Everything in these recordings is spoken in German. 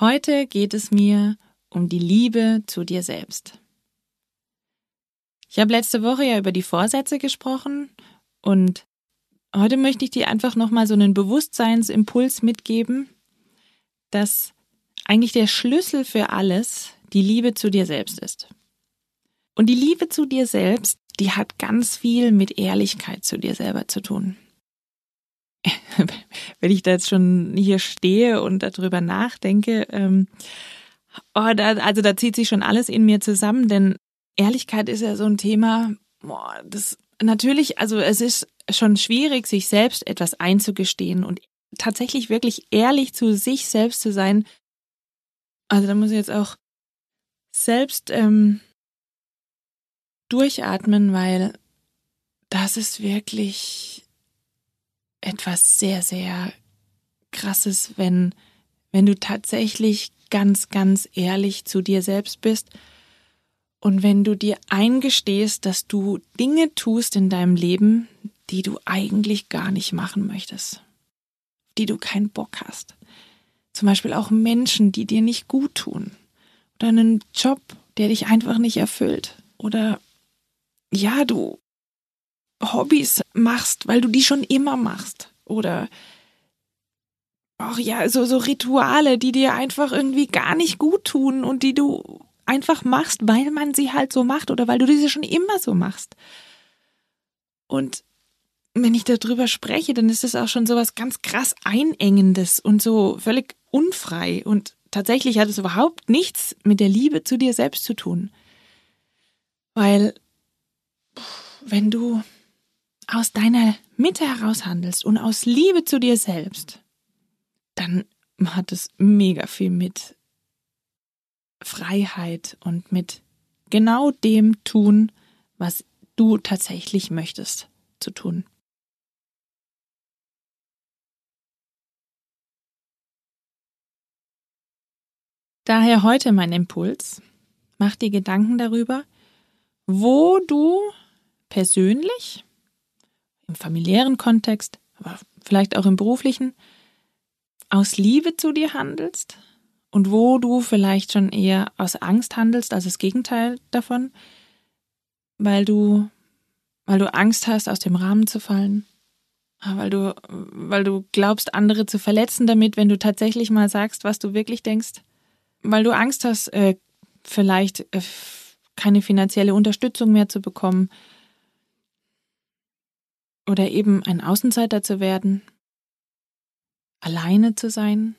Heute geht es mir um die Liebe zu dir selbst. Ich habe letzte Woche ja über die Vorsätze gesprochen und heute möchte ich dir einfach nochmal so einen Bewusstseinsimpuls mitgeben, dass eigentlich der Schlüssel für alles die Liebe zu dir selbst ist. Und die Liebe zu dir selbst, die hat ganz viel mit Ehrlichkeit zu dir selber zu tun. Wenn ich da jetzt schon hier stehe und darüber nachdenke, ähm, oh, da, also da zieht sich schon alles in mir zusammen, denn Ehrlichkeit ist ja so ein Thema, boah, das natürlich, also es ist schon schwierig, sich selbst etwas einzugestehen und tatsächlich wirklich ehrlich zu sich selbst zu sein. Also da muss ich jetzt auch selbst ähm, durchatmen, weil das ist wirklich etwas sehr, sehr krasses, wenn, wenn du tatsächlich ganz, ganz ehrlich zu dir selbst bist und wenn du dir eingestehst, dass du Dinge tust in deinem Leben, die du eigentlich gar nicht machen möchtest, die du keinen Bock hast. Zum Beispiel auch Menschen, die dir nicht gut tun. Oder einen Job, der dich einfach nicht erfüllt. Oder ja, du Hobbys machst, weil du die schon immer machst. Oder auch ja, so, so Rituale, die dir einfach irgendwie gar nicht gut tun und die du einfach machst, weil man sie halt so macht oder weil du diese schon immer so machst. Und wenn ich darüber spreche, dann ist es auch schon so was ganz krass Einengendes und so völlig unfrei. Und tatsächlich hat es überhaupt nichts mit der Liebe zu dir selbst zu tun. Weil, wenn du aus deiner Mitte heraus handelst und aus Liebe zu dir selbst, dann hat es mega viel mit Freiheit und mit genau dem tun, was du tatsächlich möchtest zu tun. Daher heute mein Impuls. Mach dir Gedanken darüber, wo du persönlich im familiären Kontext, aber vielleicht auch im beruflichen, aus Liebe zu dir handelst und wo du vielleicht schon eher aus Angst handelst, als das Gegenteil davon, weil du, weil du Angst hast, aus dem Rahmen zu fallen, ah, weil du, weil du glaubst, andere zu verletzen damit, wenn du tatsächlich mal sagst, was du wirklich denkst, weil du Angst hast, äh, vielleicht äh, keine finanzielle Unterstützung mehr zu bekommen, oder eben ein Außenseiter zu werden, alleine zu sein.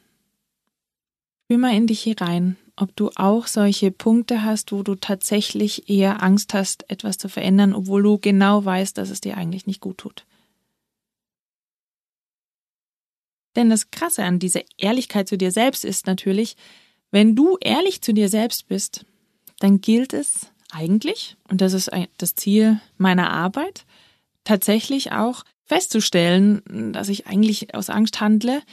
Spür mal in dich hinein, ob du auch solche Punkte hast, wo du tatsächlich eher Angst hast, etwas zu verändern, obwohl du genau weißt, dass es dir eigentlich nicht gut tut. Denn das Krasse an dieser Ehrlichkeit zu dir selbst ist natürlich, wenn du ehrlich zu dir selbst bist, dann gilt es eigentlich, und das ist das Ziel meiner Arbeit, tatsächlich auch festzustellen, dass ich eigentlich aus Angst handle,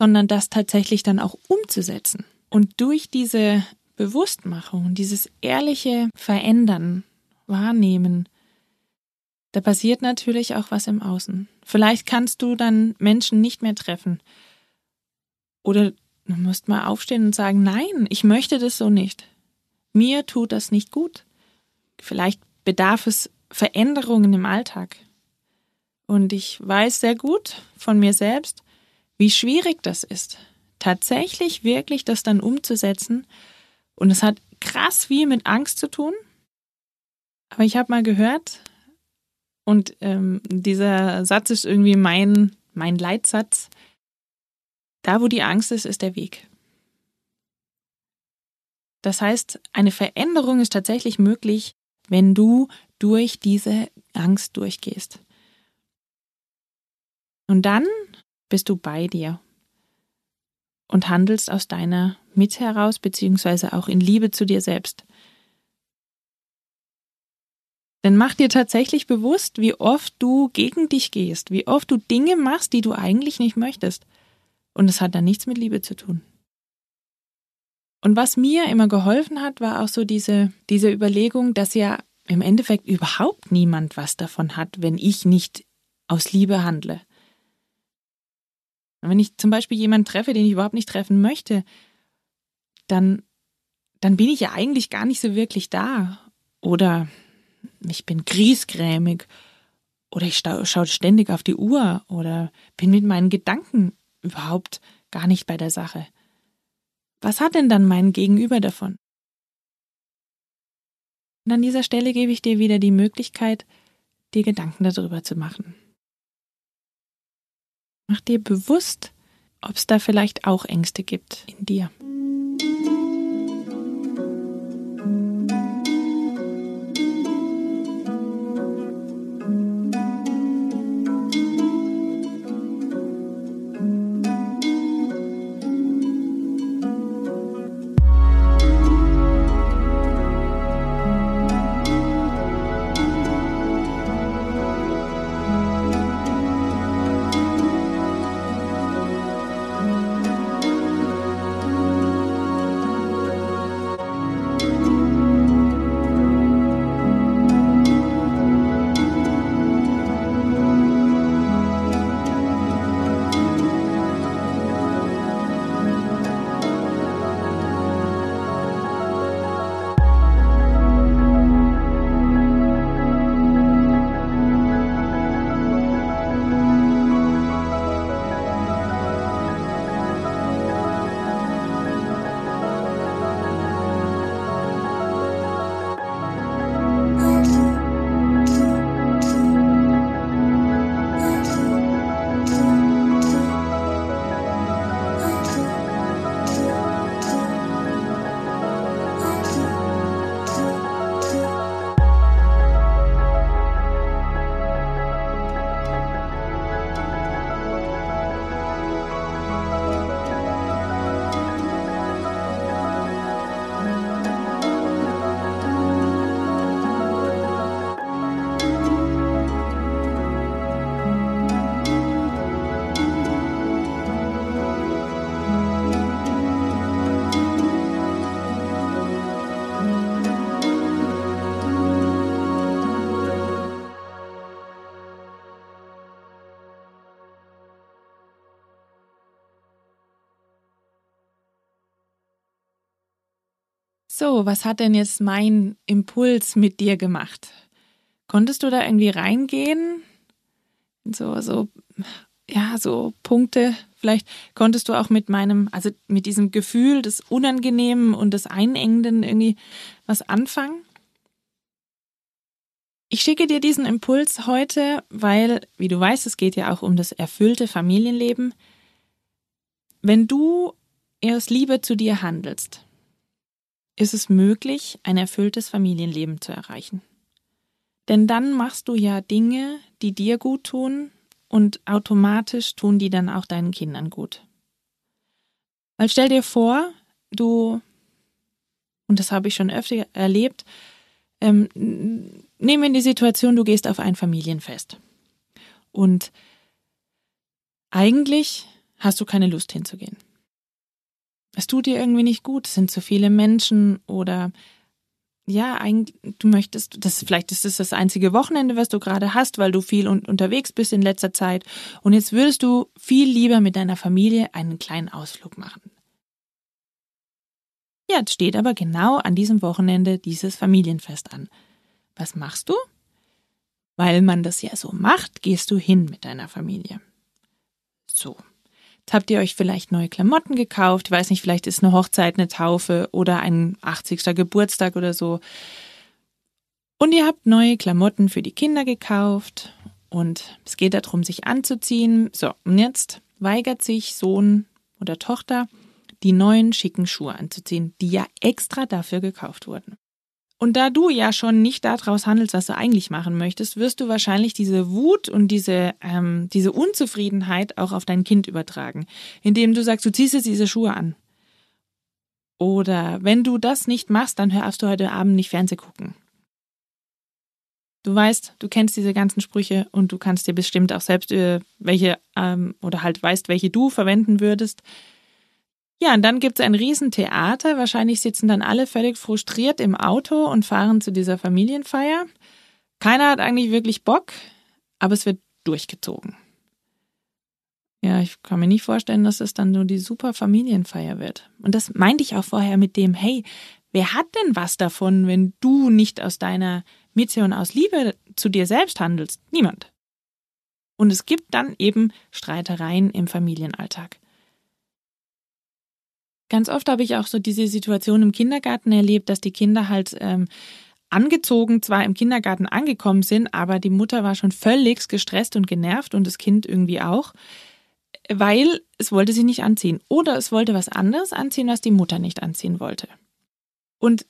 sondern das tatsächlich dann auch umzusetzen. Und durch diese Bewusstmachung, dieses ehrliche Verändern, Wahrnehmen, da passiert natürlich auch was im Außen. Vielleicht kannst du dann Menschen nicht mehr treffen. Oder du musst mal aufstehen und sagen, nein, ich möchte das so nicht. Mir tut das nicht gut. Vielleicht bedarf es Veränderungen im Alltag. Und ich weiß sehr gut von mir selbst, wie schwierig das ist, tatsächlich wirklich das dann umzusetzen. Und es hat krass viel mit Angst zu tun. Aber ich habe mal gehört, und ähm, dieser Satz ist irgendwie mein, mein Leitsatz, da wo die Angst ist, ist der Weg. Das heißt, eine Veränderung ist tatsächlich möglich, wenn du durch diese Angst durchgehst. Und dann bist du bei dir und handelst aus deiner Mitte heraus, beziehungsweise auch in Liebe zu dir selbst. Denn mach dir tatsächlich bewusst, wie oft du gegen dich gehst, wie oft du Dinge machst, die du eigentlich nicht möchtest. Und es hat dann nichts mit Liebe zu tun. Und was mir immer geholfen hat, war auch so diese, diese Überlegung, dass ja im Endeffekt überhaupt niemand was davon hat, wenn ich nicht aus Liebe handle. Und wenn ich zum Beispiel jemanden treffe, den ich überhaupt nicht treffen möchte, dann, dann bin ich ja eigentlich gar nicht so wirklich da. Oder ich bin griesgrämig. Oder ich schaue ständig auf die Uhr. Oder bin mit meinen Gedanken überhaupt gar nicht bei der Sache. Was hat denn dann mein Gegenüber davon? Und an dieser Stelle gebe ich dir wieder die Möglichkeit, dir Gedanken darüber zu machen. Mach dir bewusst, ob es da vielleicht auch Ängste gibt in dir. So, was hat denn jetzt mein Impuls mit dir gemacht? Konntest du da irgendwie reingehen? So, so, ja, so Punkte. Vielleicht konntest du auch mit meinem, also mit diesem Gefühl des Unangenehmen und des Einengenden irgendwie was anfangen? Ich schicke dir diesen Impuls heute, weil, wie du weißt, es geht ja auch um das erfüllte Familienleben. Wenn du aus Liebe zu dir handelst, ist es möglich, ein erfülltes Familienleben zu erreichen. Denn dann machst du ja Dinge, die dir gut tun und automatisch tun die dann auch deinen Kindern gut. Weil stell dir vor, du, und das habe ich schon öfter erlebt, ähm, nehmen die Situation, du gehst auf ein Familienfest. Und eigentlich hast du keine Lust hinzugehen es tut dir irgendwie nicht gut, es sind zu viele Menschen oder ja, eigentlich, du möchtest, das vielleicht ist es das einzige Wochenende, was du gerade hast, weil du viel un unterwegs bist in letzter Zeit und jetzt würdest du viel lieber mit deiner Familie einen kleinen Ausflug machen. Ja, jetzt steht aber genau an diesem Wochenende dieses Familienfest an. Was machst du? Weil man das ja so macht, gehst du hin mit deiner Familie. So. Jetzt habt ihr euch vielleicht neue Klamotten gekauft. Ich weiß nicht, vielleicht ist eine Hochzeit, eine Taufe oder ein 80. Geburtstag oder so. Und ihr habt neue Klamotten für die Kinder gekauft und es geht darum, sich anzuziehen. So, und jetzt weigert sich Sohn oder Tochter, die neuen schicken Schuhe anzuziehen, die ja extra dafür gekauft wurden. Und da du ja schon nicht daraus handelst, was du eigentlich machen möchtest, wirst du wahrscheinlich diese Wut und diese, ähm, diese Unzufriedenheit auch auf dein Kind übertragen, indem du sagst, du ziehst jetzt diese Schuhe an. Oder wenn du das nicht machst, dann hörst du heute Abend nicht Fernseh gucken. Du weißt, du kennst diese ganzen Sprüche und du kannst dir bestimmt auch selbst äh, welche ähm, oder halt weißt, welche du verwenden würdest. Ja, und dann gibt's ein Riesentheater. Wahrscheinlich sitzen dann alle völlig frustriert im Auto und fahren zu dieser Familienfeier. Keiner hat eigentlich wirklich Bock, aber es wird durchgezogen. Ja, ich kann mir nicht vorstellen, dass es dann nur die super Familienfeier wird. Und das meinte ich auch vorher mit dem, hey, wer hat denn was davon, wenn du nicht aus deiner Mission aus Liebe zu dir selbst handelst? Niemand. Und es gibt dann eben Streitereien im Familienalltag. Ganz oft habe ich auch so diese Situation im Kindergarten erlebt, dass die Kinder halt ähm, angezogen zwar im Kindergarten angekommen sind, aber die Mutter war schon völlig gestresst und genervt und das Kind irgendwie auch, weil es wollte sich nicht anziehen oder es wollte was anderes anziehen, was die Mutter nicht anziehen wollte. Und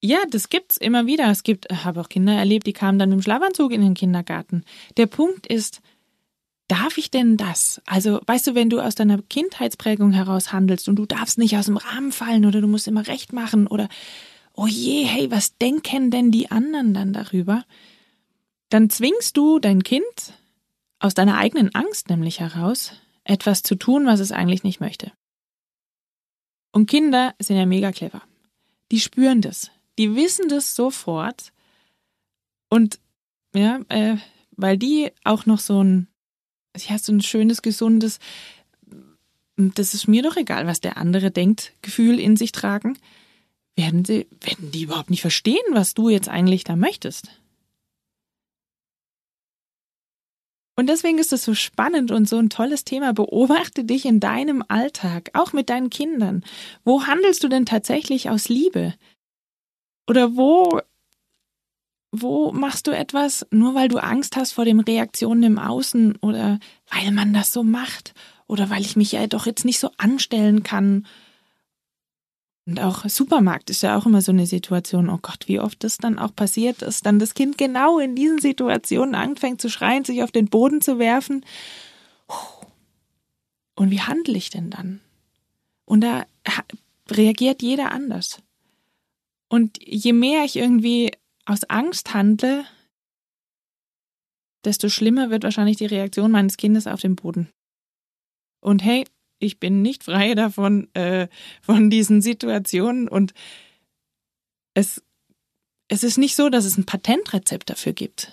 ja, das gibt's immer wieder. Es gibt, habe auch Kinder erlebt, die kamen dann mit dem Schlafanzug in den Kindergarten. Der Punkt ist, darf ich denn das? Also, weißt du, wenn du aus deiner Kindheitsprägung heraus handelst und du darfst nicht aus dem Rahmen fallen oder du musst immer recht machen oder, oh je, hey, was denken denn die anderen dann darüber? Dann zwingst du dein Kind aus deiner eigenen Angst nämlich heraus, etwas zu tun, was es eigentlich nicht möchte. Und Kinder sind ja mega clever. Die spüren das. Die wissen das sofort. Und ja, äh, weil die auch noch so ein hast so ein schönes, gesundes, das ist mir doch egal, was der andere denkt, Gefühl in sich tragen, werden sie, werden die überhaupt nicht verstehen, was du jetzt eigentlich da möchtest. Und deswegen ist es so spannend und so ein tolles Thema. Beobachte dich in deinem Alltag, auch mit deinen Kindern. Wo handelst du denn tatsächlich aus Liebe? Oder wo wo machst du etwas, nur weil du Angst hast vor den Reaktionen im Außen oder weil man das so macht oder weil ich mich ja doch jetzt nicht so anstellen kann? Und auch Supermarkt ist ja auch immer so eine Situation, oh Gott, wie oft das dann auch passiert, dass dann das Kind genau in diesen Situationen anfängt zu schreien, sich auf den Boden zu werfen. Und wie handle ich denn dann? Und da reagiert jeder anders. Und je mehr ich irgendwie aus Angst handle, desto schlimmer wird wahrscheinlich die Reaktion meines Kindes auf den Boden. Und hey, ich bin nicht frei davon, äh, von diesen Situationen und es, es ist nicht so, dass es ein Patentrezept dafür gibt.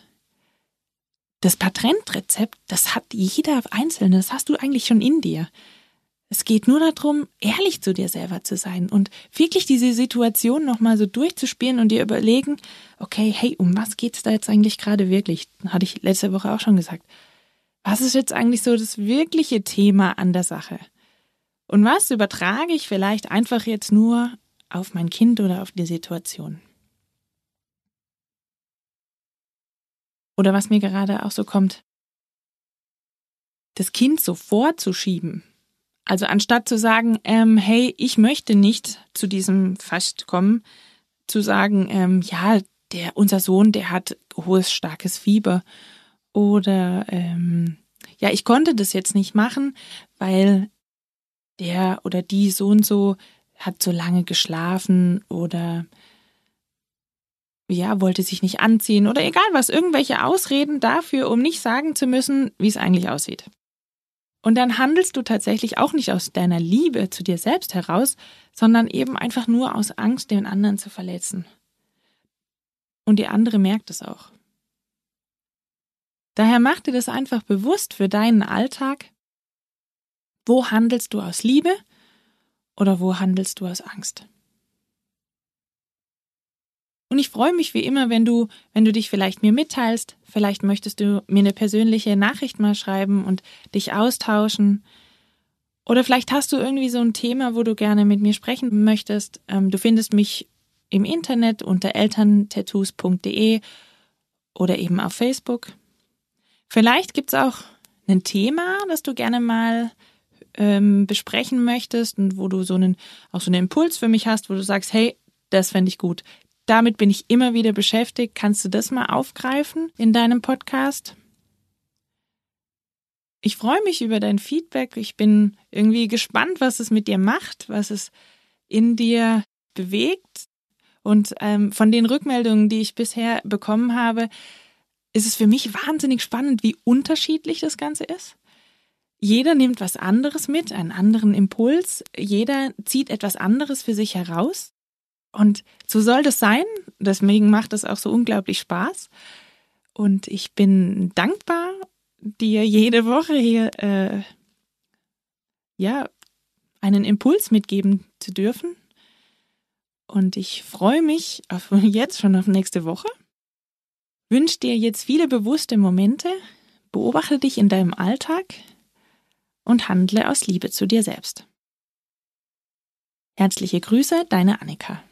Das Patentrezept, das hat jeder Einzelne, das hast du eigentlich schon in dir. Es geht nur darum, ehrlich zu dir selber zu sein und wirklich diese Situation nochmal so durchzuspielen und dir überlegen, okay, hey, um was geht's da jetzt eigentlich gerade wirklich? Hatte ich letzte Woche auch schon gesagt. Was ist jetzt eigentlich so das wirkliche Thema an der Sache? Und was übertrage ich vielleicht einfach jetzt nur auf mein Kind oder auf die Situation? Oder was mir gerade auch so kommt, das Kind so vorzuschieben, also anstatt zu sagen, ähm, hey, ich möchte nicht zu diesem Fast kommen, zu sagen, ähm, ja, der, unser Sohn, der hat hohes, starkes Fieber. Oder ähm, ja, ich konnte das jetzt nicht machen, weil der oder die so und so hat so lange geschlafen oder ja, wollte sich nicht anziehen oder egal was, irgendwelche Ausreden dafür, um nicht sagen zu müssen, wie es eigentlich aussieht. Und dann handelst du tatsächlich auch nicht aus deiner Liebe zu dir selbst heraus, sondern eben einfach nur aus Angst, den anderen zu verletzen. Und die andere merkt es auch. Daher mach dir das einfach bewusst für deinen Alltag. Wo handelst du aus Liebe oder wo handelst du aus Angst? Und ich freue mich wie immer, wenn du, wenn du dich vielleicht mir mitteilst. Vielleicht möchtest du mir eine persönliche Nachricht mal schreiben und dich austauschen. Oder vielleicht hast du irgendwie so ein Thema, wo du gerne mit mir sprechen möchtest. Ähm, du findest mich im Internet unter elterntattoos.de oder eben auf Facebook. Vielleicht gibt's auch ein Thema, das du gerne mal ähm, besprechen möchtest und wo du so einen, auch so einen Impuls für mich hast, wo du sagst, hey, das fände ich gut. Damit bin ich immer wieder beschäftigt. Kannst du das mal aufgreifen in deinem Podcast? Ich freue mich über dein Feedback. Ich bin irgendwie gespannt, was es mit dir macht, was es in dir bewegt. Und ähm, von den Rückmeldungen, die ich bisher bekommen habe, ist es für mich wahnsinnig spannend, wie unterschiedlich das Ganze ist. Jeder nimmt was anderes mit, einen anderen Impuls. Jeder zieht etwas anderes für sich heraus. Und so soll das sein. Deswegen macht es auch so unglaublich Spaß. Und ich bin dankbar, dir jede Woche hier äh, ja einen Impuls mitgeben zu dürfen. Und ich freue mich auf jetzt schon auf nächste Woche. Wünsche dir jetzt viele bewusste Momente, beobachte dich in deinem Alltag und handle aus Liebe zu dir selbst. Herzliche Grüße, deine Annika.